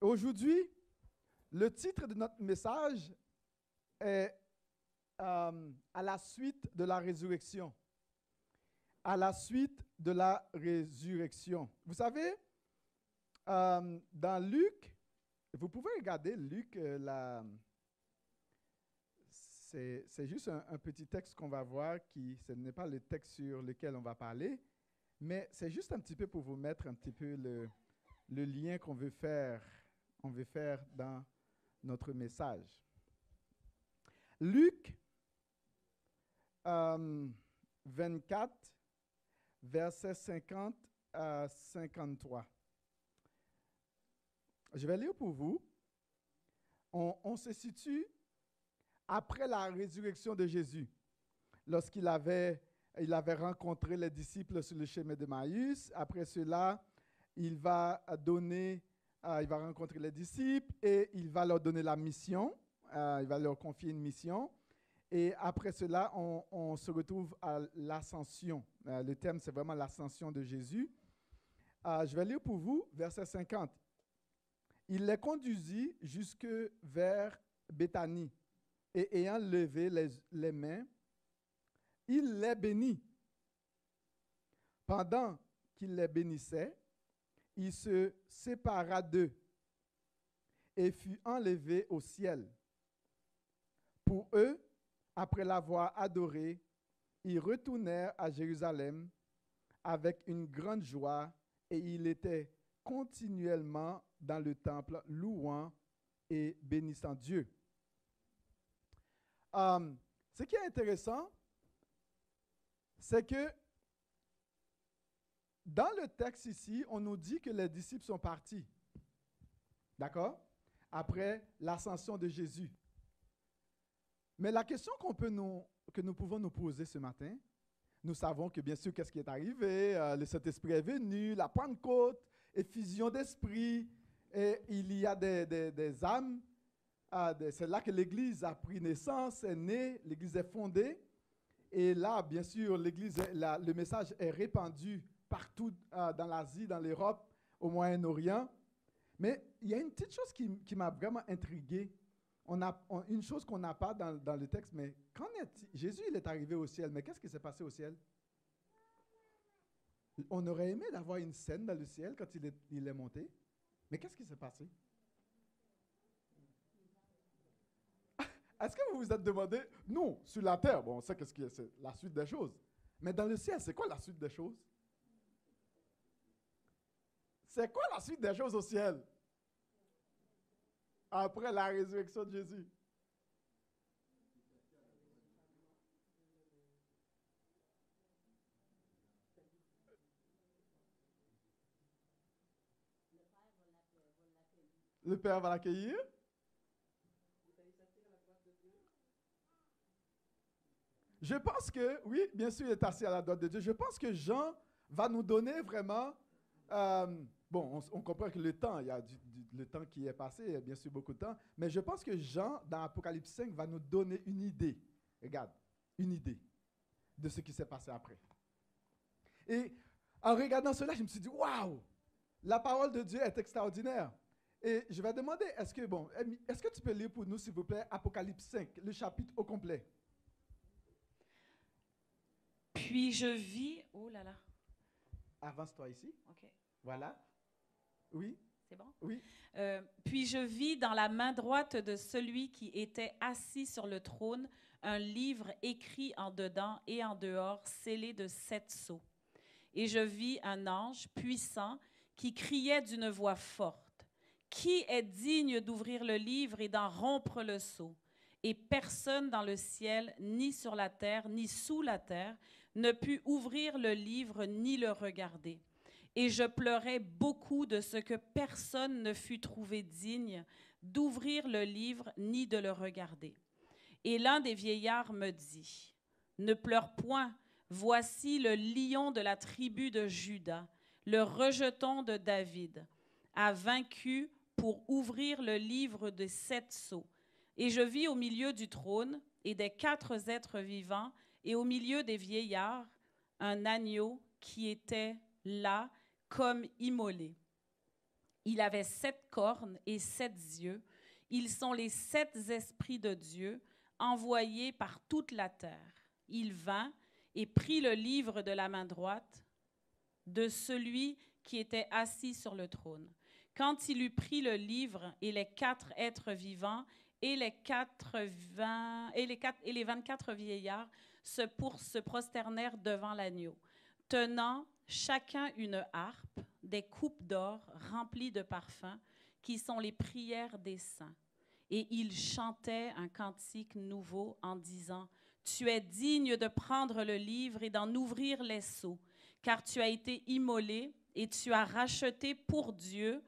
Aujourd'hui, le titre de notre message est euh, À la suite de la résurrection. À la suite de la résurrection. Vous savez, euh, dans Luc, vous pouvez regarder Luc, euh, la, c'est juste un, petit texte qu'on va voir qui, ce n'est pas le texte sur lequel on va parler, mais c'est juste un petit peu pour vous mettre un petit peu le lien qu'on veut faire, on veut faire dans notre message. Luc euh, 24, versets 50 à 53. Je vais lire pour vous. On, se situe après la résurrection de Jésus, lorsqu'il avait, il avait rencontré les disciples sur le chemin de Maïs. Après cela, il va donner, il va rencontrer les disciples et il va leur donner la mission. Euh, il va leur confier une mission. Et après cela, on, se retrouve à l'ascension. Euh, le thème, c'est vraiment l'ascension de Jésus. Euh, je vais lire pour vous verset 50. Il les conduisit jusque vers Béthanie et ayant levé les, les mains, il les bénit. Pendant qu'il les bénissait, il se sépara d'eux et fut enlevé au ciel. Pour eux, après l'avoir adoré, ils retournèrent à Jérusalem avec une grande joie et il était continuellement dans le temple louant et bénissant Dieu. Um, ce qui est intéressant, c'est que dans le texte ici, on nous dit que les disciples sont partis. D'accord? Après l'ascension de Jésus. Mais la question que nous pouvons nous poser ce matin, nous savons que bien sûr, qu'est-ce qui est arrivé euh, Le Saint-Esprit est venu, la Pentecôte, effusion d'esprit, et il y a des, des, des âmes ah, c'est là que l'Église a pris naissance, est née, l'Église est fondée. Et là, bien sûr, l'Église, le message est répandu partout euh, dans l'Asie, dans l'Europe, au Moyen-Orient. Mais il y a une petite chose qui, m'a vraiment intrigué. On a une chose qu'on n'a pas dans, le texte, mais quand Jésus il est arrivé au ciel, mais qu'est-ce qui s'est passé au ciel? On aurait aimé d'avoir une scène dans le ciel quand il est, est monté, mais qu'est-ce qui s'est passé? Est-ce que vous vous êtes demandé, nous, sur la terre, bon, on sait qu'est-ce est, la suite des choses. Mais dans le ciel, c'est quoi la suite des choses? C'est quoi la suite des choses au ciel? Après la résurrection de Jésus. Le Père va l'accueillir. Je pense que, oui, bien sûr, il est assis à la droite de Dieu. Je pense que Jean va nous donner vraiment. Euh, bon, on, on, comprend que le temps, il y a du, du, le temps qui est passé, il y a bien sûr beaucoup de temps, mais je pense que Jean, dans Apocalypse 5, va nous donner une idée. Regarde, une idée de ce qui s'est passé après. Et en regardant cela, je me suis dit, waouh, la parole de Dieu est extraordinaire. Et je vais demander, est-ce que, bon, est-ce que tu peux lire pour nous, s'il vous plaît, Apocalypse 5, le chapitre au complet? Puis je vis. Oh là là. Avance-toi ici. OK. Voilà. Oui. C'est bon? Oui. Euh, puis je vis dans la main droite de celui qui était assis sur le trône un livre écrit en dedans et en dehors, scellé de sept sceaux. Et je vis un ange puissant qui criait d'une voix forte. Qui est digne d'ouvrir le livre et d'en rompre le sceau? Et personne dans le ciel, ni sur la terre, ni sous la terre, ne put ouvrir le livre ni le regarder. Et je pleurais beaucoup de ce que personne ne fut trouvé digne d'ouvrir le livre ni de le regarder. Et l'un des vieillards me dit, Ne pleure point, voici le lion de la tribu de Juda, le rejeton de David, a vaincu pour ouvrir le livre des sept sceaux. Et je vis au milieu du trône et des quatre êtres vivants et au milieu des vieillards, un agneau qui était là comme immolé. Il avait sept cornes et sept yeux. Ils sont les sept esprits de Dieu envoyés par toute la terre. Il vint et prit le livre de la main droite de celui qui était assis sur le trône. Quand il eut pris le livre et les quatre êtres vivants et les, quatre et les, quatre, et les 24 vieillards se, pour, se prosternèrent devant l'agneau, tenant chacun une harpe, des coupes d'or remplies de parfums, qui sont les prières des saints. Et ils chantaient un cantique nouveau en disant, Tu es digne de prendre le livre et d'en ouvrir les sceaux, car tu as été immolé et tu as racheté pour Dieu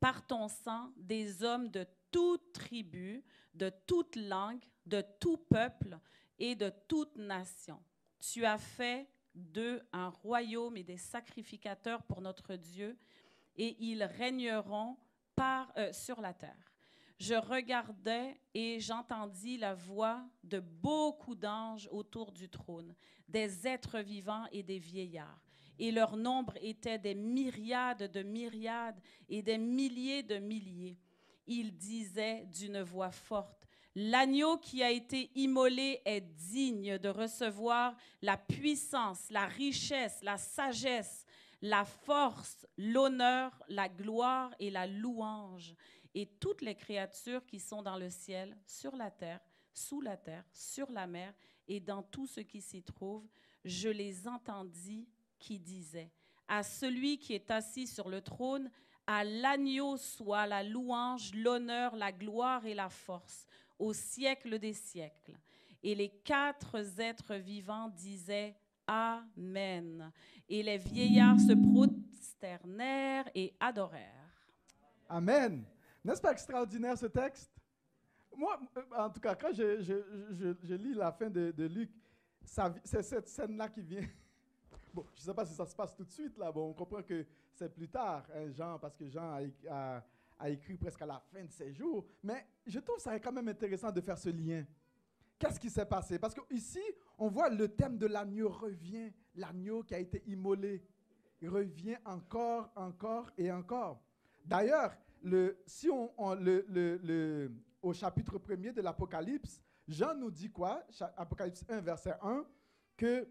par ton sang des hommes de toute tribu, de toute langue, de tout peuple et de toute nation. Tu as fait d'eux un royaume et des sacrificateurs pour notre Dieu, et ils régneront par, euh, sur la terre. Je regardais et j'entendis la voix de beaucoup d'anges autour du trône, des êtres vivants et des vieillards. Et leur nombre était des myriades de myriades et des milliers de milliers. Ils disaient d'une voix forte, L'agneau qui a été immolé est digne de recevoir la puissance, la richesse, la sagesse, la force, l'honneur, la gloire et la louange. Et toutes les créatures qui sont dans le ciel, sur la terre, sous la terre, sur la mer et dans tout ce qui s'y trouve, je les entendis qui disaient, à celui qui est assis sur le trône, à l'agneau soit la louange, l'honneur, la gloire et la force au siècle des siècles. Et les quatre êtres vivants disaient Amen. Et les vieillards se prosternèrent et adorèrent. Amen. N'est-ce pas extraordinaire ce texte? Moi, en tout cas, quand je, lis la fin de, Luc, c'est cette scène-là qui vient. Bon, je ne sais pas si ça se passe tout de suite, là. Bon, on comprend que c'est plus tard, hein, Jean, parce que Jean a a écrit presque à la fin de ses jours. Mais je trouve ça quand même intéressant de faire ce lien. Qu'est-ce qui s'est passé? Parce qu'ici, on voit le thème de l'agneau revient. L'agneau qui a été immolé. Revient encore, encore et encore. D'ailleurs, le, si on, au chapitre 1er de l'Apocalypse, Jean nous dit quoi? Apocalypse 1, verset 1, que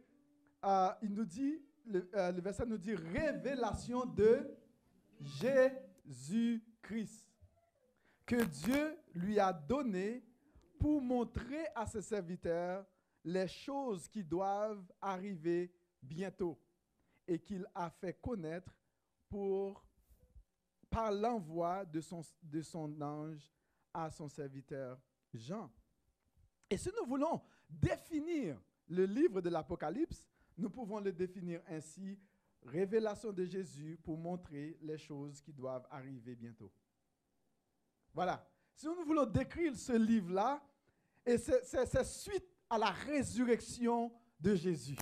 euh, nous dit, euh, le verset nous dit révélation de Jésus Que Dieu lui a donné pour montrer à ses serviteurs les choses qui doivent arriver bientôt et qu'il a fait connaître pour, par l'envoi de son, de son ange à son serviteur Jean. Et si nous voulons définir le livre de l'Apocalypse, nous pouvons le définir ainsi révélation de Jésus pour montrer les choses qui doivent arriver bientôt. Voilà. Si nous voulons décrire ce livre-là, c'est suite à la résurrection de Jésus.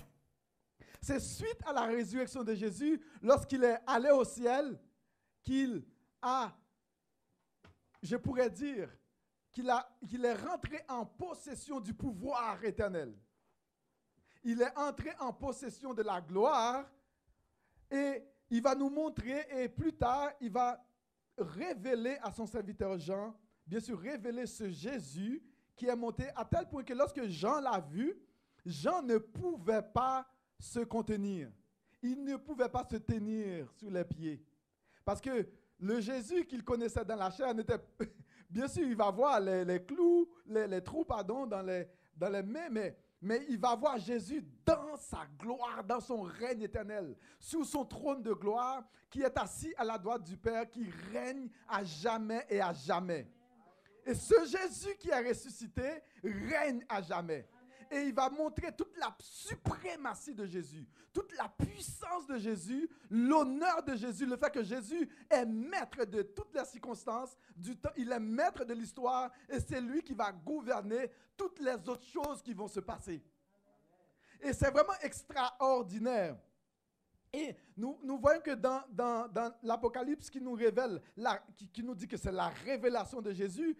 C'est suite à la résurrection de Jésus, lorsqu'il est allé au ciel, qu'il a, je pourrais dire, qu'il qu'il est rentré en possession du pouvoir éternel. Il est entré en possession de la gloire et il va nous montrer, et plus tard, il va révéler à son serviteur Jean, bien sûr, révéler ce Jésus qui est monté à tel point que lorsque Jean l'a vu, Jean ne pouvait pas se contenir. Il ne pouvait pas se tenir sur les pieds. Parce que le Jésus qu'il connaissait dans la chair n'était... Bien sûr, il va voir les, clous, les, les, trous, pardon, dans les, dans les mains, mais mais il va voir Jésus dans sa gloire, dans son règne éternel, sous son trône de gloire, qui est assis à la droite du Père, qui règne à jamais et à jamais. Et ce Jésus qui est ressuscité règne à jamais et il va montrer toute la suprématie de Jésus, toute la puissance de Jésus, l'honneur de Jésus, le fait que Jésus est maître de toutes les circonstances du temps, il est maître de l'histoire et c'est lui qui va gouverner toutes les autres choses qui vont se passer. Et c'est vraiment extraordinaire. Et nous, voyons que dans, l'Apocalypse qui nous révèle, qui nous dit que c'est la révélation de Jésus,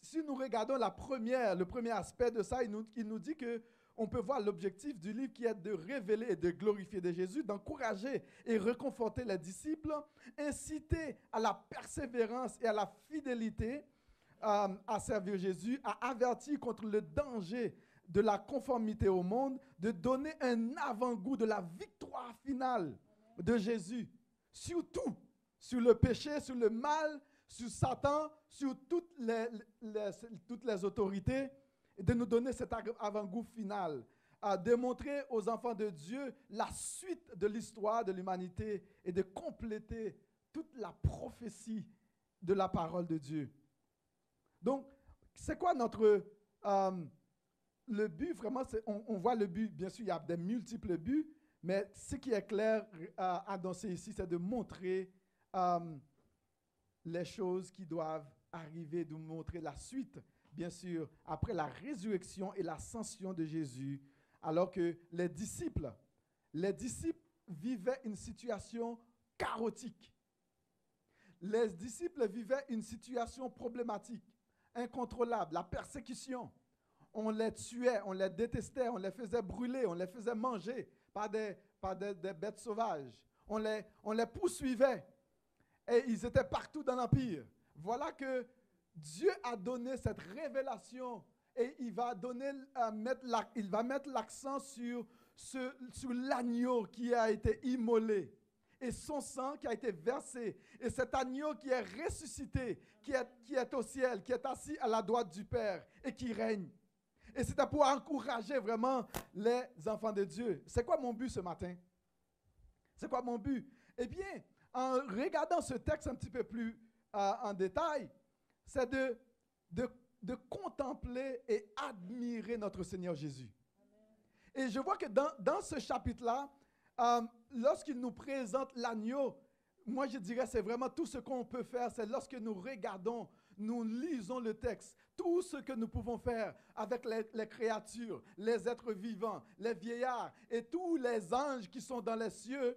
si nous regardons le premier aspect de ça, il nous, dit que on peut voir l'objectif du livre qui est de révéler et de glorifier de Jésus, d'encourager et réconforter les disciples, inciter à la persévérance et à la fidélité euh, à servir Jésus, à avertir contre le danger de la conformité au monde, de donner un avant-goût de la victoire finale de Jésus sur tout, sur le péché, sur le mal, sur Satan, sur toutes les, toutes les autorités, et de nous donner cet avant-goût final, à démontrer aux enfants de Dieu la suite de l'histoire de l'humanité et de compléter toute la prophétie de la parole de Dieu. Donc, c'est quoi notre... Euh, le but, vraiment, on, on, voit le but, bien sûr, il y a des multiples buts, mais ce qui est clair à euh, annoncer ici, c'est de montrer euh, les choses qui doivent arriver, de montrer la suite, bien sûr, après la résurrection et l'ascension de Jésus, alors que les disciples, les disciples vivaient une situation chaotique. Les disciples vivaient une situation problématique, incontrôlable, la persécution. On les tuait, on les détestait, on les faisait brûler, on les faisait manger par des, par des, bêtes sauvages. On les, on les poursuivait et ils étaient partout dans l'Empire. Voilà que Dieu a donné cette révélation et il va, donner, euh, mettre il va mettre l'accent sur, ce, sur l'agneau qui a été immolé et son sang qui a été versé. Et cet agneau qui est ressuscité, qui est, qui est au ciel, qui est assis à la droite du Père et qui règne. Et c'était pour encourager vraiment les enfants de Dieu. C'est quoi mon but ce matin? C'est quoi mon but? Eh bien, en regardant ce texte un petit peu plus euh, en détail, c'est de, de, contempler et admirer notre Seigneur Jésus. Et je vois que dans, ce chapitre-là, euh, lorsqu'il nous présente l'agneau, moi je dirais c'est vraiment tout ce qu'on peut faire, c'est lorsque nous regardons, nous lisons le texte, tout ce que nous pouvons faire avec les, créatures, les êtres vivants, les vieillards et tous les anges qui sont dans les cieux,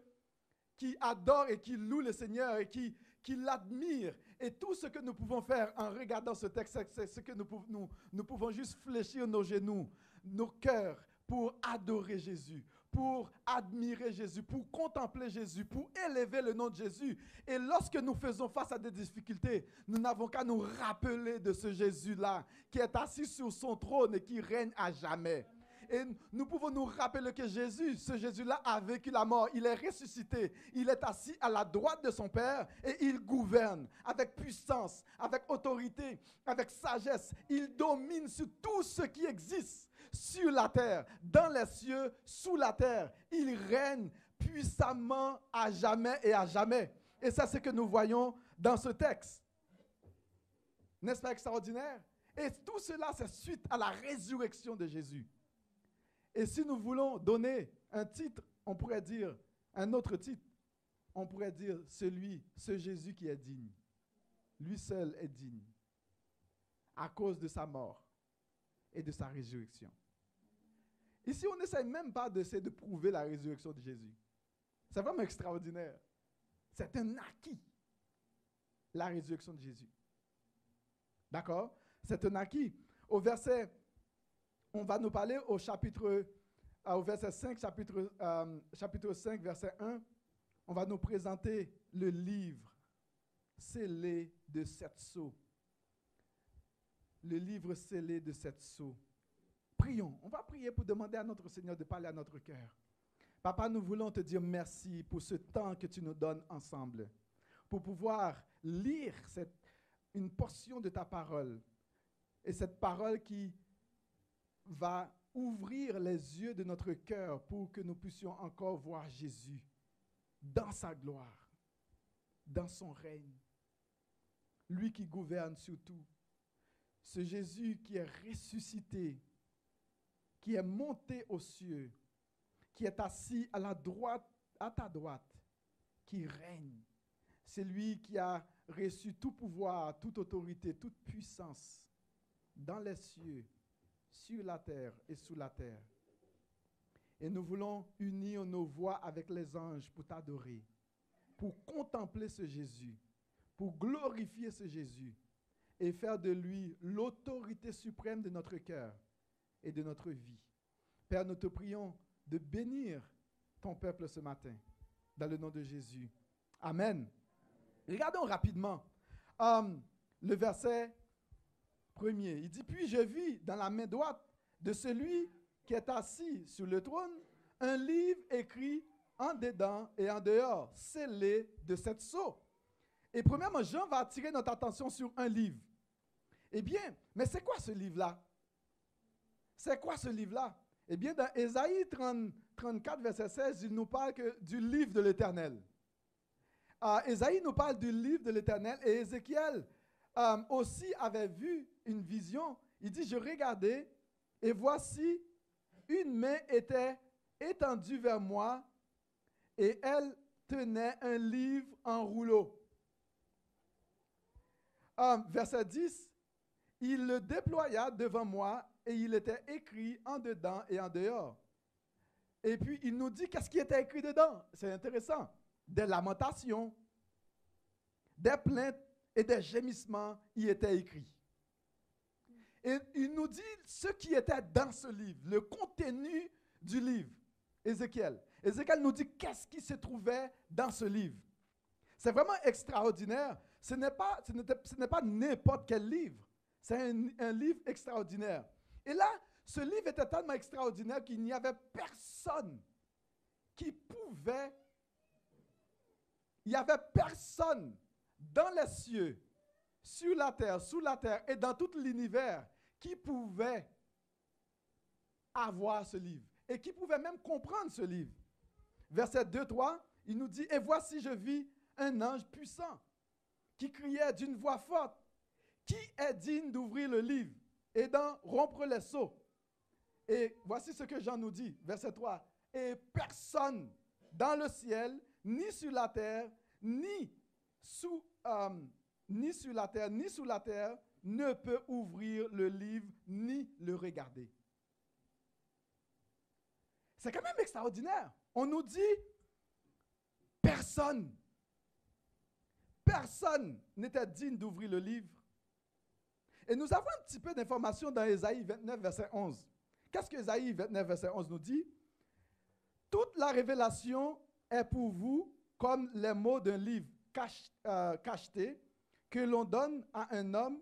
qui adorent et qui louent le Seigneur et qui, qui l'admirent. Et tout ce que nous pouvons faire en regardant ce texte, c'est ce que nous, nous, nous pouvons juste fléchir nos genoux, nos cœurs pour adorer Jésus, pour admirer Jésus, pour contempler Jésus, pour élever le nom de Jésus. Et lorsque nous faisons face à des difficultés, nous n'avons qu'à nous rappeler de ce Jésus-là qui est assis sur son trône et qui règne à jamais. Et nous pouvons nous rappeler que Jésus, ce Jésus-là, a vécu la mort. Il est ressuscité. Il est assis à la droite de son Père et il gouverne avec puissance, avec autorité, avec sagesse. Il domine sur tout ce qui existe sur la terre, dans les cieux, sous la terre. Il règne puissamment à jamais et à jamais. Et c'est ce que nous voyons dans ce texte. N'est-ce pas extraordinaire? Et tout cela, c'est suite à la résurrection de Jésus. Et si nous voulons donner un titre, on pourrait dire, un autre titre, on pourrait dire celui, ce Jésus qui est digne. Lui seul est digne à cause de sa mort et de sa résurrection. Ici, on n'essaie même pas d'essayer de prouver la résurrection de Jésus. C'est vraiment extraordinaire. C'est un acquis, la résurrection de Jésus. D'accord? C'est un acquis. Au verset on va nous parler au chapitre, euh, au verset 5, chapitre, euh, chapitre 5, verset 1. On va nous présenter le livre scellé de sept sceaux. Le livre scellé de sept sceaux. Prions. On va prier pour demander à notre Seigneur de parler à notre cœur. Papa, nous voulons te dire merci pour ce temps que tu nous donnes ensemble, pour pouvoir lire cette, une portion de ta parole. Et cette parole qui va ouvrir les yeux de notre cœur pour que nous puissions encore voir Jésus dans sa gloire, dans son règne. Lui qui gouverne sur tout. Ce Jésus qui est ressuscité, qui est monté aux cieux, qui est assis à la droite, à ta droite, qui règne. C'est lui qui a reçu tout pouvoir, toute autorité, toute puissance dans les cieux sur la terre et sous la terre. Et nous voulons unir nos voix avec les anges pour t'adorer, pour contempler ce Jésus, pour glorifier ce Jésus et faire de lui l'autorité suprême de notre cœur et de notre vie. Père, nous te prions de bénir ton peuple ce matin, dans le nom de Jésus. Amen. Regardons rapidement euh, le verset premier. Il dit, puis je vis dans la main droite de celui qui est assis sur le trône un livre écrit en dedans et en dehors, scellé de cette sceau. Et premièrement, Jean va attirer notre attention sur un livre. Eh bien, mais c'est quoi ce livre-là? C'est quoi ce livre-là? Eh bien, dans Ésaïe 34, verset 16, il nous parle du livre de l'Éternel. Euh, Ésaïe nous parle du livre de l'Éternel et Ézéchiel euh, aussi avait vu une vision. Il dit, je regardais et voici, une main était étendue vers moi et elle tenait un livre en rouleau. Euh, verset 10, il le déploya devant moi et il était écrit en dedans et en dehors. Et puis il nous dit qu'est-ce qui était écrit dedans? C'est intéressant. Des lamentations, des plaintes et des gémissements y étaient écrits. Et il nous dit ce qui était dans ce livre, le contenu du livre. Ézéchiel. Ézéchiel nous dit qu'est-ce qui se trouvait dans ce livre. C'est vraiment extraordinaire. Ce n'est pas, n'importe quel livre. C'est un, un, livre extraordinaire. Et là, ce livre était tellement extraordinaire qu'il n'y avait personne qui pouvait, il n'y avait personne dans les cieux, sur la terre, sous la terre et dans tout l'univers qui pouvait avoir ce livre et qui pouvait même comprendre ce livre. Verset 2, 3, il nous dit, Et voici, je vis un ange puissant qui criait d'une voix forte, Qui est digne d'ouvrir le livre et d'en rompre les seaux Et voici ce que Jean nous dit, verset 3, Et personne dans le ciel, ni sur la terre, ni sous, euh, ni sur la terre, ni sous la terre, ne peut ouvrir le livre ni le regarder. C'est quand même extraordinaire. On nous dit, personne, personne n'était digne d'ouvrir le livre. Et nous avons un petit peu d'informations dans Ésaïe 29, verset 11. Qu'est-ce que Ésaïe 29, verset 11 nous dit? Toute la révélation est pour vous comme les mots d'un livre euh, cacheté que l'on donne à un homme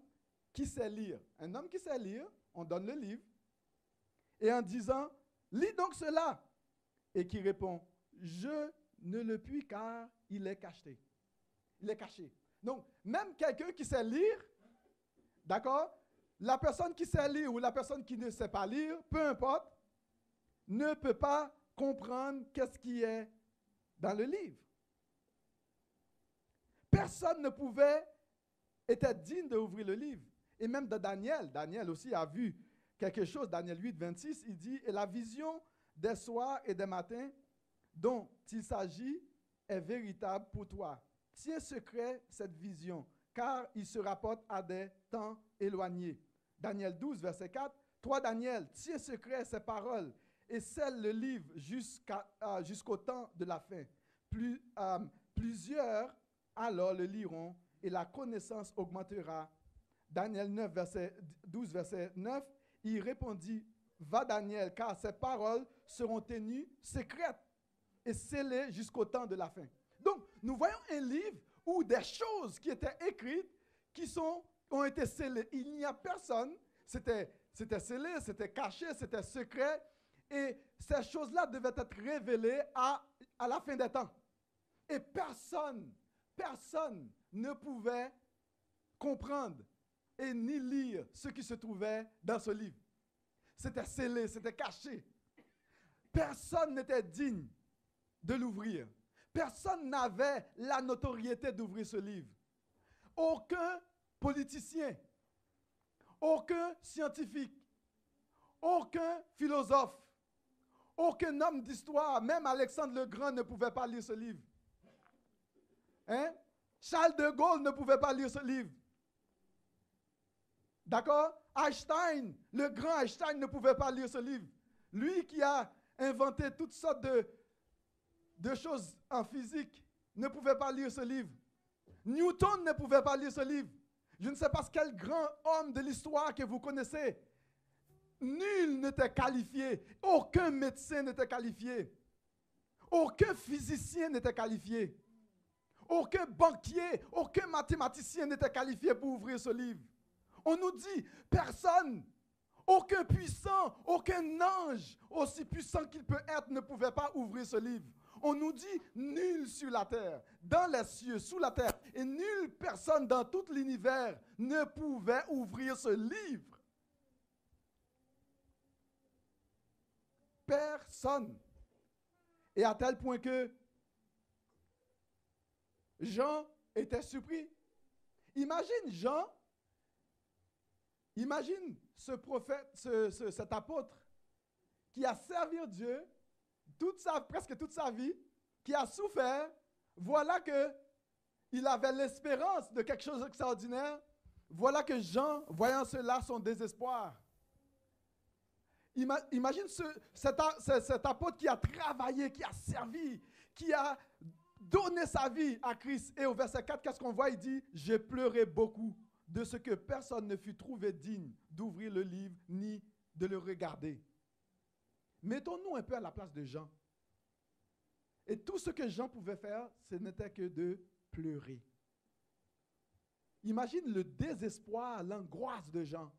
qui sait lire. Un homme qui sait lire, on donne le livre, et en disant, lis donc cela, et qui répond, je ne le puis car il est caché. Il est caché. Donc, même quelqu'un qui sait lire, d'accord, la personne qui sait lire ou la personne qui ne sait pas lire, peu importe, ne peut pas comprendre qu'est-ce qui est dans le livre. Personne ne pouvait, était digne d'ouvrir le livre. Et même de Daniel, Daniel aussi a vu quelque chose, Daniel 8, 26, il dit, et la vision des soirs et des matins dont il s'agit est véritable pour toi. Tiens secret cette vision, car il se rapporte à des temps éloignés. Daniel 12, verset 4. Toi, Daniel, tiens secret ces paroles et scelle le livre euh, jusqu'au temps de la fin. Euh, plusieurs alors le liront et la connaissance augmentera Daniel 9, verset 12, verset 9, il répondit, Va Daniel, car ces paroles seront tenues secrètes et scellées jusqu'au temps de la fin. Donc, nous voyons un livre où des choses qui étaient écrites, qui sont, ont été scellées. Il n'y a personne, c'était, scellé, c'était caché, c'était secret, et ces choses-là devaient être révélées à, à la fin des temps. Et personne, personne ne pouvait comprendre et ni lire ce qui se trouvait dans ce livre. C'était scellé, c'était caché. Personne n'était digne de l'ouvrir. Personne n'avait la notoriété d'ouvrir ce livre. Aucun politicien, aucun scientifique, aucun philosophe, aucun homme d'histoire, même Alexandre le Grand ne pouvait pas lire ce livre. Hein? Charles de Gaulle ne pouvait pas lire ce livre. D'accord? Einstein, le grand Einstein ne pouvait pas lire ce livre. Lui qui a inventé toutes sortes de, choses en physique ne pouvait pas lire ce livre. Newton ne pouvait pas lire ce livre. Je ne sais pas quel grand homme de l'histoire que vous connaissez Nul n'était qualifié. Aucun médecin n'était qualifié. Aucun physicien n'était qualifié. Aucun banquier, aucun mathématicien n'était qualifié pour ouvrir ce livre. On nous dit, personne, aucun puissant, aucun ange, aussi puissant qu'il peut être, ne pouvait pas ouvrir ce livre. On nous dit, nul sur la terre, dans les cieux, sous la terre, et nulle personne dans tout l'univers ne pouvait ouvrir ce livre. Personne. Et à tel point que Jean était surpris. Imagine Jean, imagine ce prophète, cet apôtre qui a servi Dieu presque toute sa vie, qui a souffert. Voilà que il avait l'espérance de quelque chose d'extraordinaire. Voilà que Jean, voyant cela, son désespoir. Imagine cet, apôtre qui a travaillé, qui a servi, qui a donné sa vie à Christ. Et au verset 4, qu'est-ce qu'on voit? Il dit, j'ai pleuré beaucoup de ce que personne ne fut trouvé digne d'ouvrir le livre ni de le regarder. Mettons-nous un peu à la place de Jean. Et tout ce que Jean pouvait faire, ce n'était que de pleurer. Imagine le désespoir, l'angoisse de Jean,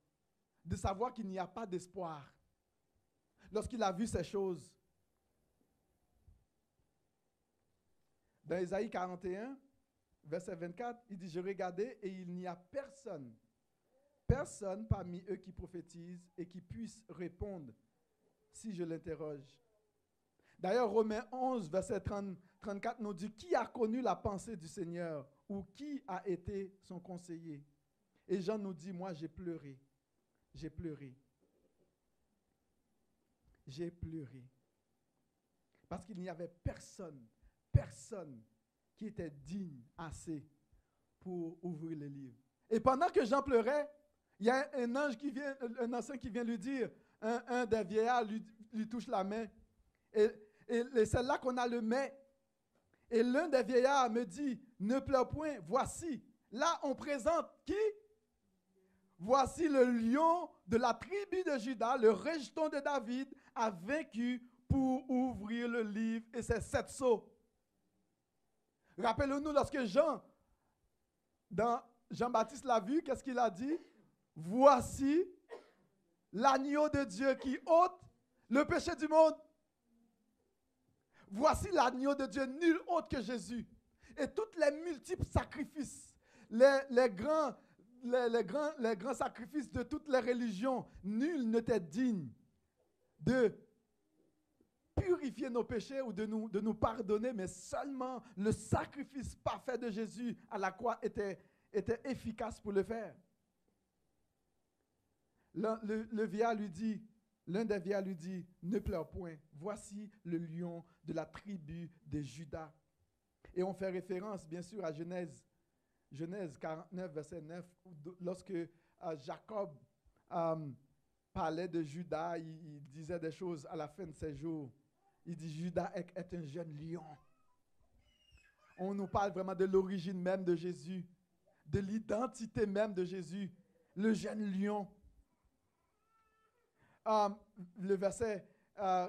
de savoir qu'il n'y a pas d'espoir lorsqu'il a vu ces choses. Dans Isaïe 41, verset 24, il dit, je regardais et il n'y a personne, personne parmi eux qui prophétise et qui puisse répondre si je l'interroge. D'ailleurs, Romains 11, verset 34 nous dit, qui a connu la pensée du Seigneur ou qui a été son conseiller? Et Jean nous dit, moi j'ai pleuré, j'ai pleuré j'ai pleuré. Parce qu'il n'y avait personne, personne était digne assez pour ouvrir le livre. Et pendant que Jean pleurait, il y a un ange qui vient, un ancien qui vient lui dire, un, des vieillards lui, touche la main. Et, c'est là qu'on a le mais. Et l'un des vieillards me dit, ne pleure point, voici. Là, on présente qui? Voici le lion de la tribu de Judas, le rejeton de David, a vaincu pour ouvrir le livre et ses sept sceaux. Rappelons-nous lorsque Jean, dans Jean-Baptiste l'a vu, qu'est-ce qu'il a dit? Voici l'agneau de Dieu qui ôte le péché du monde. Voici l'agneau de Dieu, nul autre que Jésus. Et tous les multiples sacrifices, les, les grands, les, grands, les grands sacrifices de toutes les religions, nul n'était digne de purifier nos péchés ou de nous, pardonner, mais seulement le sacrifice parfait de Jésus à la croix était, efficace pour le faire. Le, le, lui dit, l'un des vieillards lui dit, ne pleure point, voici le lion de la tribu de Judas. Et on fait référence, bien sûr, à Genèse, Genèse 49, verset 9, lorsque euh, Jacob euh, parlait de Judas, il, disait des choses à la fin de ses jours. Il dit, Judas est, un jeune lion. On nous parle vraiment de l'origine même de Jésus, de l'identité même de Jésus, le jeune lion. Euh, le verset, euh,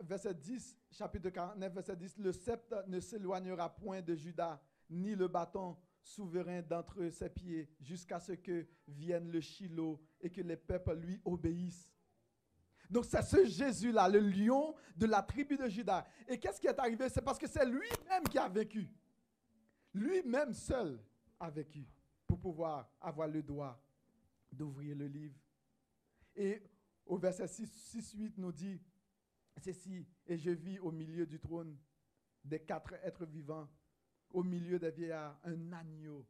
verset 10, chapitre 49, verset 10, le sceptre ne s'éloignera point de Judas, ni le bâton souverain d'entre ses pieds, jusqu'à ce que vienne le Shiloh et que les peuples lui obéissent. Donc c'est ce Jésus-là, le lion de la tribu de Judas. Et qu'est-ce qui est arrivé? C'est parce que c'est lui-même qui a vécu. Lui-même seul a vécu pour pouvoir avoir le droit d'ouvrir le livre. Et au verset 6, 8 nous dit, ceci, et je vis au milieu du trône des quatre êtres vivants au milieu des vieillards un agneau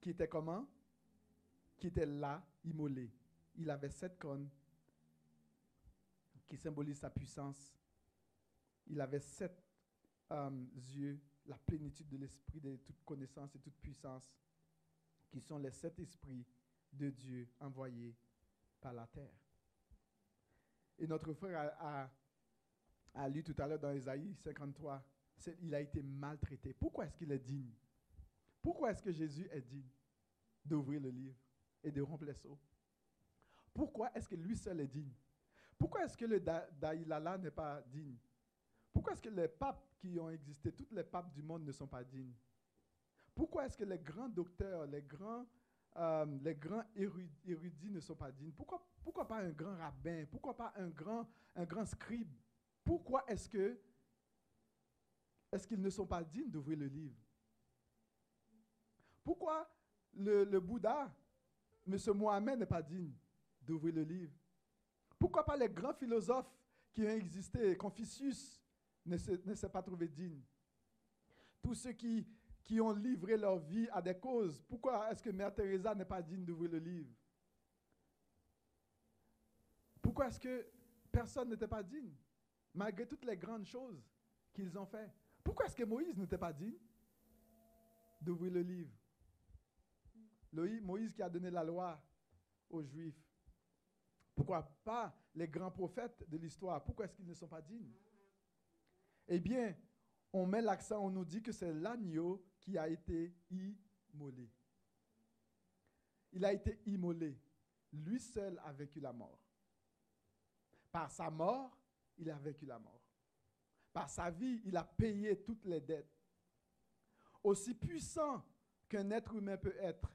qui était comment? Qui était là, immolé. Il avait sept cornes qui symbolisent sa puissance. Il avait sept euh, yeux, la plénitude de l'esprit de toute connaissance et toute puissance, qui sont les sept esprits de Dieu envoyés par la terre. Et notre frère a, a, a lu tout à l'heure dans Isaïe 53 il a été maltraité. Pourquoi est-ce qu'il est digne? Pourquoi est-ce que Jésus est digne d'ouvrir le livre et de rompre les seaux Pourquoi est-ce que lui seul est digne? Pourquoi est-ce que le Dalai Lama n'est pas digne? Pourquoi est-ce que les papes qui ont existé, tous les papes du monde ne sont pas dignes? Pourquoi est-ce que les grands docteurs, les grands, euh, les grands érudits ne sont pas dignes? Pourquoi, pourquoi pas un grand rabbin? Pourquoi pas un grand, un grand scribe? Pourquoi est-ce que est-ce qu'ils ne sont pas dignes d'ouvrir le livre? Pourquoi le, le Bouddha, M. Mohamed, n'est pas digne d'ouvrir le livre? Pourquoi pas les grands philosophes qui ont existé, Confucius, ne s'est pas trouvé digne. Tous ceux qui, ont livré leur vie à des causes, pourquoi est-ce que Mère Teresa n'est pas digne d'ouvrir le livre? Pourquoi est-ce que personne n'était pas digne, malgré toutes les grandes choses qu'ils ont faites pourquoi est-ce que Moïse n'était pas digne d'ouvrir le livre? Moïse qui a donné la loi aux Juifs. Pourquoi pas les grands prophètes de l'histoire? Pourquoi est-ce qu'ils ne sont pas dignes? Eh bien, on met l'accent, on nous dit que c'est l'agneau qui a été immolé. Il a été immolé. Lui seul a vécu la mort. Par sa mort, il a vécu la mort. Par sa vie, il a payé toutes les dettes. Aussi puissant qu'un être humain peut être,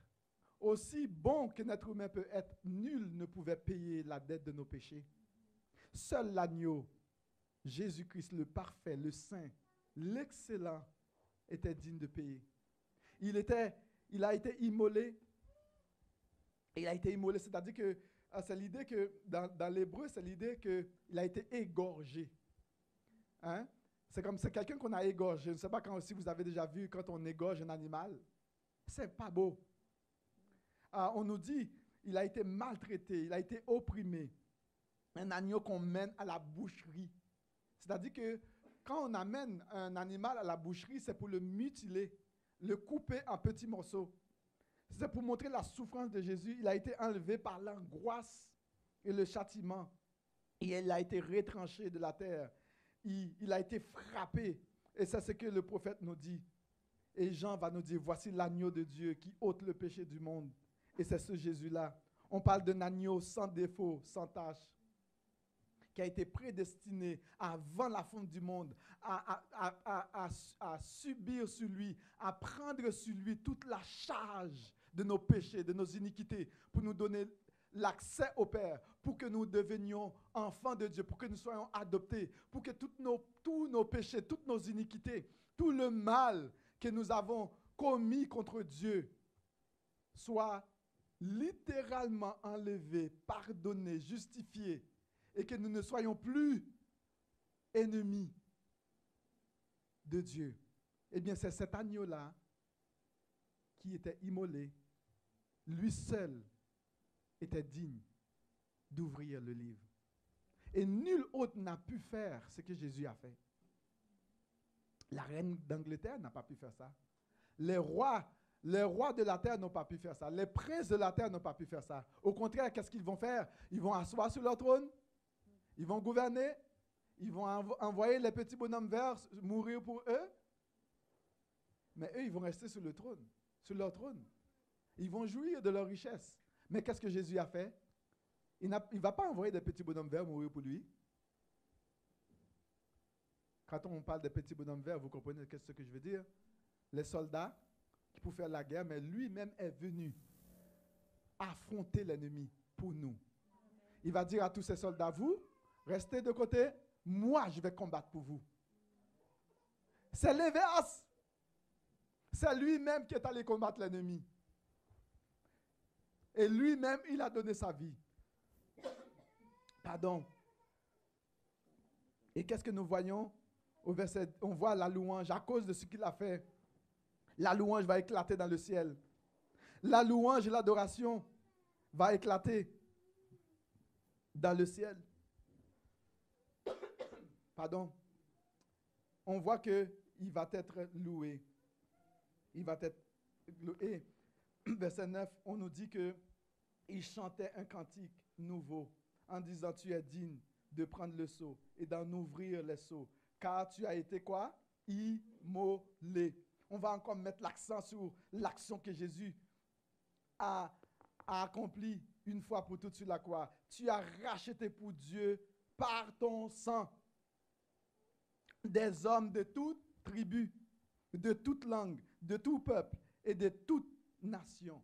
aussi bon qu'un être humain peut être, nul ne pouvait payer la dette de nos péchés. Seul l'agneau, Jésus-Christ, le parfait, le saint, l'excellent, était digne de payer. Il, était, il a été immolé. Il a été immolé, c'est-à-dire que ah, c'est l'idée que dans, dans l'hébreu, c'est l'idée qu'il a été égorgé. Hein? C'est comme c'est quelqu'un qu'on a égorgé. Je ne sais pas quand, si vous avez déjà vu quand on égorge un animal. C'est pas beau. Ah, on nous dit, il a été maltraité, il a été opprimé. Un agneau qu'on mène à la boucherie. C'est-à-dire que quand on amène un animal à la boucherie, c'est pour le mutiler, le couper en petits morceaux. C'est pour montrer la souffrance de Jésus. Il a été enlevé par l'angoisse et le châtiment. Et il a été retranché de la terre il, a été frappé. Et c'est ce que le prophète nous dit. Et Jean va nous dire, voici l'agneau de Dieu qui ôte le péché du monde. Et c'est ce Jésus-là. On parle d'un agneau sans défaut, sans tâche, qui a été prédestiné avant la fonte du monde à, subir sur lui, à prendre sur lui toute la charge de nos péchés, de nos iniquités, pour nous donner l'accès au Père, pour que nous devenions enfants de Dieu, pour que nous soyons adoptés, pour que tous nos péchés, toutes nos iniquités, tout le mal que nous avons commis contre Dieu soit littéralement enlevé, pardonné, justifié, et que nous ne soyons plus ennemis de Dieu. Eh bien, c'est cet agneau-là qui était immolé, lui seul était digne d'ouvrir le livre. Et nul autre n'a pu faire ce que Jésus a fait. La reine d'Angleterre n'a pas pu faire ça. Les rois, les rois de la terre n'ont pas pu faire ça. Les princes de la terre n'ont pas pu faire ça. Au contraire, qu'est-ce qu'ils vont faire? Ils vont asseoir sur leur trône, ils vont gouverner, ils vont envoyer les petits bonhommes verts mourir pour eux. Mais eux, ils vont rester sur le trône, sur leur trône. Ils vont jouir de leur richesse. Mais qu'est-ce que Jésus a fait? Il ne va pas envoyer des petits bonhommes verts mourir pour lui. Quand on parle des petits bonhommes verts, vous comprenez ce que je veux dire? Les soldats pour faire la guerre, mais lui-même est venu affronter l'ennemi pour nous. Il va dire à tous ces soldats, vous, restez de côté, moi je vais combattre pour vous. C'est l'inverse. C'est lui-même qui est allé combattre l'ennemi. Et lui-même, il a donné sa vie. Pardon. Et qu'est-ce que nous voyons au verset On voit la louange à cause de ce qu'il a fait. La louange va éclater dans le ciel. La louange et l'adoration va éclater dans le ciel. Pardon. On voit que il va être loué. Il va être loué. Verset 9, on nous dit que il chantait un cantique nouveau en disant Tu es digne de prendre le seau et d'en ouvrir les seaux, car tu as été quoi? Immolé. On va encore mettre l'accent sur l'action que Jésus a, accomplie une fois pour toutes sur la croix. Tu as racheté pour Dieu par ton sang des hommes de toute tribu, de toute langue, de tout peuple et de toute nation.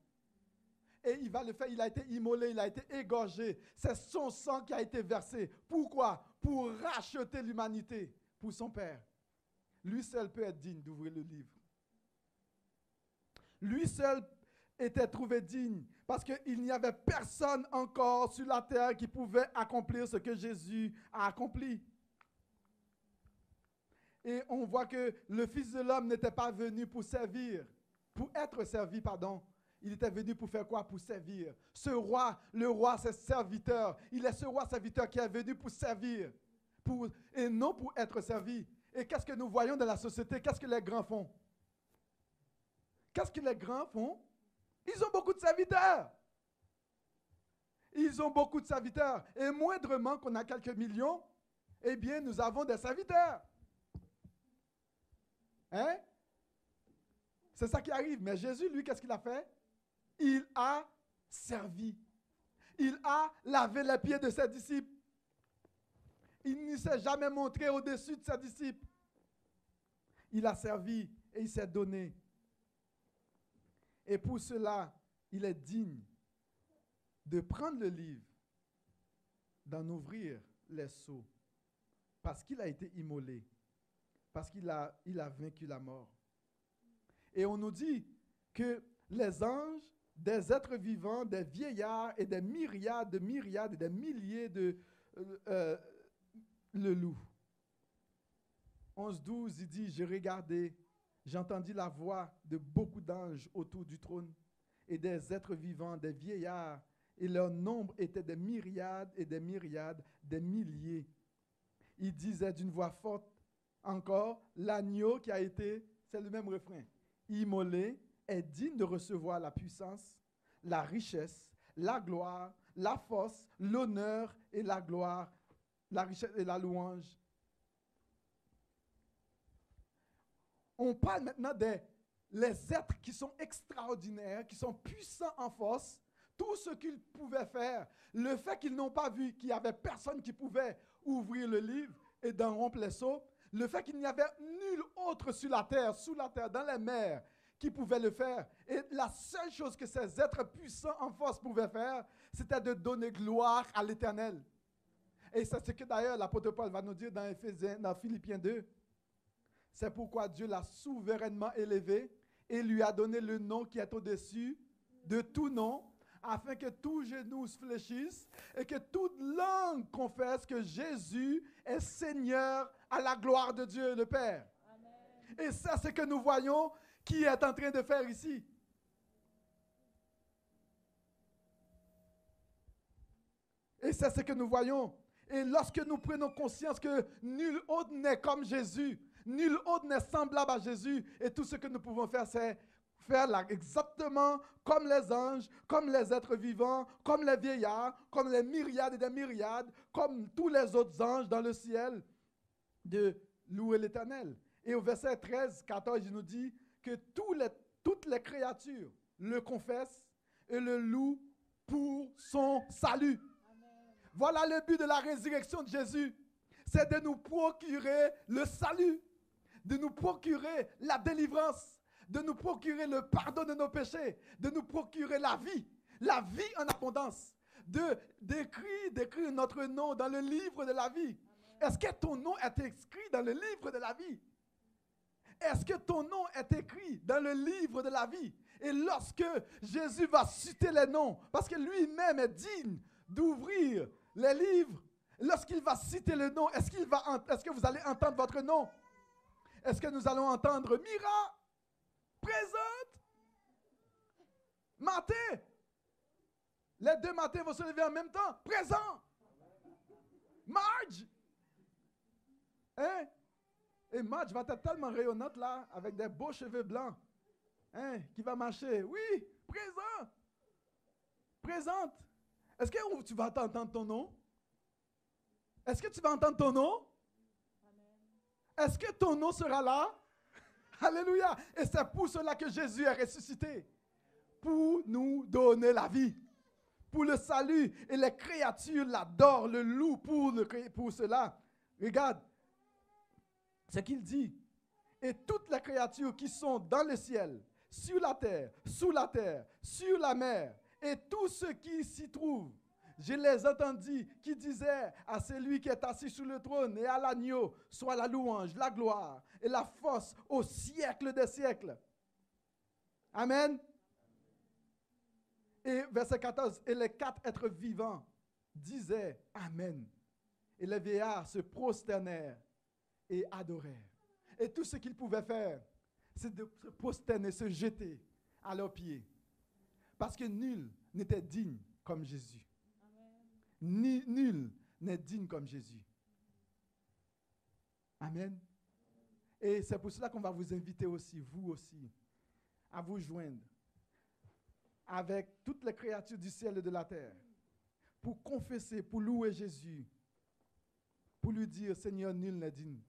Et il va le faire, il a été immolé, il a été égorgé. C'est son sang qui a été versé. Pourquoi? Pour racheter l'humanité pour son Père. Lui seul peut être digne d'ouvrir le livre. Lui seul était trouvé digne parce qu'il n'y avait personne encore sur la terre qui pouvait accomplir ce que Jésus a accompli. Et on voit que le Fils de l'homme n'était pas venu pour servir, pour être servi, pardon. Il était venu pour faire quoi? Pour servir. Ce roi, le roi, c'est serviteur. Il est ce roi serviteur qui est venu pour servir, pour, et non pour être servi. Et qu'est-ce que nous voyons dans la société? Qu'est-ce que les grands font? Qu'est-ce que les grands font? Ils ont beaucoup de serviteurs. Ils ont beaucoup de serviteurs. Et moindrement qu'on a quelques millions, eh bien, nous avons des serviteurs. Hein? C'est ça qui arrive. Mais Jésus, lui, qu'est-ce qu'il a fait? Il a servi. Il a lavé les pieds de ses disciples. Il ne s'est jamais montré au-dessus de ses disciples. Il a servi et il s'est donné. Et pour cela, il est digne de prendre le livre, d'en ouvrir les seaux, parce qu'il a été immolé parce qu'il a, vaincu la mort. Et on nous dit que les anges, des êtres vivants, des vieillards et des myriades de myriades et des milliers de euh, euh, le loup. 11-12, il dit, j'ai regardé, j'ai entendu la voix de beaucoup d'anges autour du trône et des êtres vivants, des vieillards, et leur nombre était des myriades et des myriades, des milliers. Il disait d'une voix forte, encore, l'agneau qui a été, c'est le même refrain, immolé, est digne de recevoir la puissance, la richesse, la gloire, la force, l'honneur et la gloire, la richesse et la louange. On parle maintenant des les êtres qui sont extraordinaires, qui sont puissants en force, tout ce qu'ils pouvaient faire, le fait qu'ils n'ont pas vu qu'il n'y avait personne qui pouvait ouvrir le livre et d'en rompre les seaux, le fait qu'il n'y avait nul autre sur la terre, sous la terre, dans les mers, qui pouvait le faire. Et la seule chose que ces êtres puissants en force pouvaient faire, c'était de donner gloire à l'Éternel. Et c'est ce que d'ailleurs l'apôtre Paul va nous dire dans, Philippiens 2. C'est pourquoi Dieu l'a souverainement élevé et lui a donné le nom qui est au-dessus de tout nom, afin que tous genoux se fléchissent et que toute langue confesse que Jésus est Seigneur à la gloire de Dieu le Père. Et ça, c'est que nous voyons qui est en train de faire ici. Et c'est ce que nous voyons. Et lorsque nous prenons conscience que nul autre n'est comme Jésus, nul autre n'est semblable à Jésus, et tout ce que nous pouvons faire, c'est faire exactement comme les anges, comme les êtres vivants, comme les vieillards, comme les myriades et des myriades, comme tous les autres anges dans le ciel, de louer l'Éternel. Et au verset 13, 14, il nous dit que tous les, toutes les créatures le confessent et le louent pour son salut. Voilà le but de la résurrection de Jésus. C'est de nous procurer le salut, de nous procurer la délivrance, de nous procurer le pardon de nos péchés, de nous procurer la vie, la vie en abondance, de d'écrire, d'écrire notre nom dans le livre de la vie. Est-ce que ton nom est écrit dans le livre de la vie? Est-ce que ton nom est écrit dans le livre de la vie? Et lorsque Jésus va citer les noms, parce que lui-même est digne d'ouvrir les livres, lorsqu'il va citer le nom, est-ce, qu'il va, est-ce que vous allez entendre votre nom? Est-ce que nous allons entendre Mira? présente? Maté. Les deux matins vont se lever en même temps. Présent. Marge. Hein? Et Marge va être tellement rayonnante là, avec des beaux cheveux blancs. Hein? Qui va marcher. Oui, présent. Présente. Est-ce que tu vas entendre ton nom? Est-ce que tu vas entendre ton nom? Est-ce que ton nom sera là? Alléluia. Et c'est pour cela que Jésus est ressuscité. Pour nous donner la vie. pour le salut et les créatures l'adorent, le loup pour, pour cela. Regarde ce qu'il dit. Et toutes les créatures qui sont dans le ciel, sur la terre, sous la terre, sur la mer, et tous ceux qui s'y trouvent, je les entendis qui disaient à celui qui est assis sur le trône et à l'agneau, soit la louange, la gloire et la force au siècle des siècles. Amen. Et verset 14, et les quatre êtres vivants disaient Amen. Et les vieillards se prosternèrent et adorèrent. Et tout ce qu'ils pouvaient faire, c'est de se prosterner, se jeter à leurs pieds. Parce que nul n'était digne comme Jésus. Ni, nul n'est digne comme Jésus. Amen. Et c'est pour cela qu'on va vous inviter aussi, vous aussi, à vous joindre avec toutes les créatures du ciel et de la terre pour confesser, pour louer Jésus, pour lui dire, Seigneur, nul n'est digne.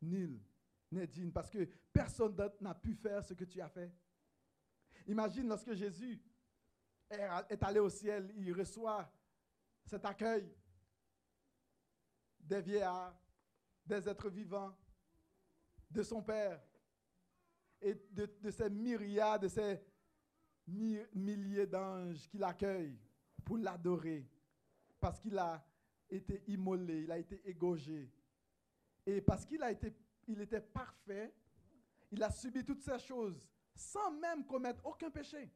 Nul n'est digne parce que personne d'autre n'a pu faire ce que tu as fait. Imagine lorsque Jésus est allé au ciel, il reçoit cet accueil des vieillards, des êtres vivants, de son Père et de, ces myriades, de ces milliers d'anges qui l'accueillent pour l'adorer parce qu'il a été immolé, il a été égorgé. Et parce qu'il était parfait, il a subi toutes ces choses sans même commettre aucun péché.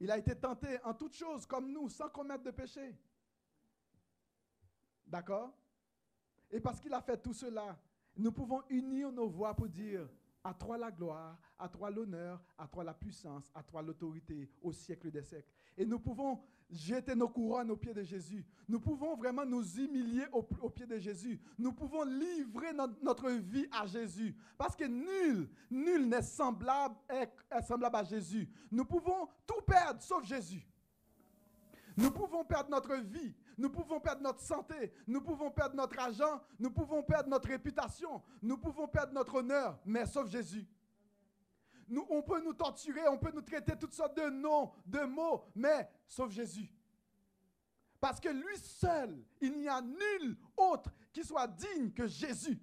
Il a été tenté en toutes choses comme nous, sans commettre de péché. D'accord? Et parce qu'il a fait tout cela, nous pouvons unir nos voix pour dire, à toi la gloire, à toi l'honneur, à toi la puissance, à toi l'autorité au siècle des siècles. Et nous pouvons jeter nos couronnes aux pieds de Jésus. Nous pouvons vraiment nous humilier aux, pieds de Jésus. Nous pouvons livrer notre vie à Jésus. Parce que nul, nul n'est semblable, est semblable à Jésus. Nous pouvons tout perdre sauf Jésus. Nous pouvons perdre notre vie, nous pouvons perdre notre santé, nous pouvons perdre notre argent, nous pouvons perdre notre réputation, nous pouvons perdre notre honneur, mais sauf Jésus. On peut nous torturer, on peut nous traiter toutes sortes de noms, de mots, mais sauf Jésus. Parce que lui seul, il n'y a nul autre qui soit digne que Jésus.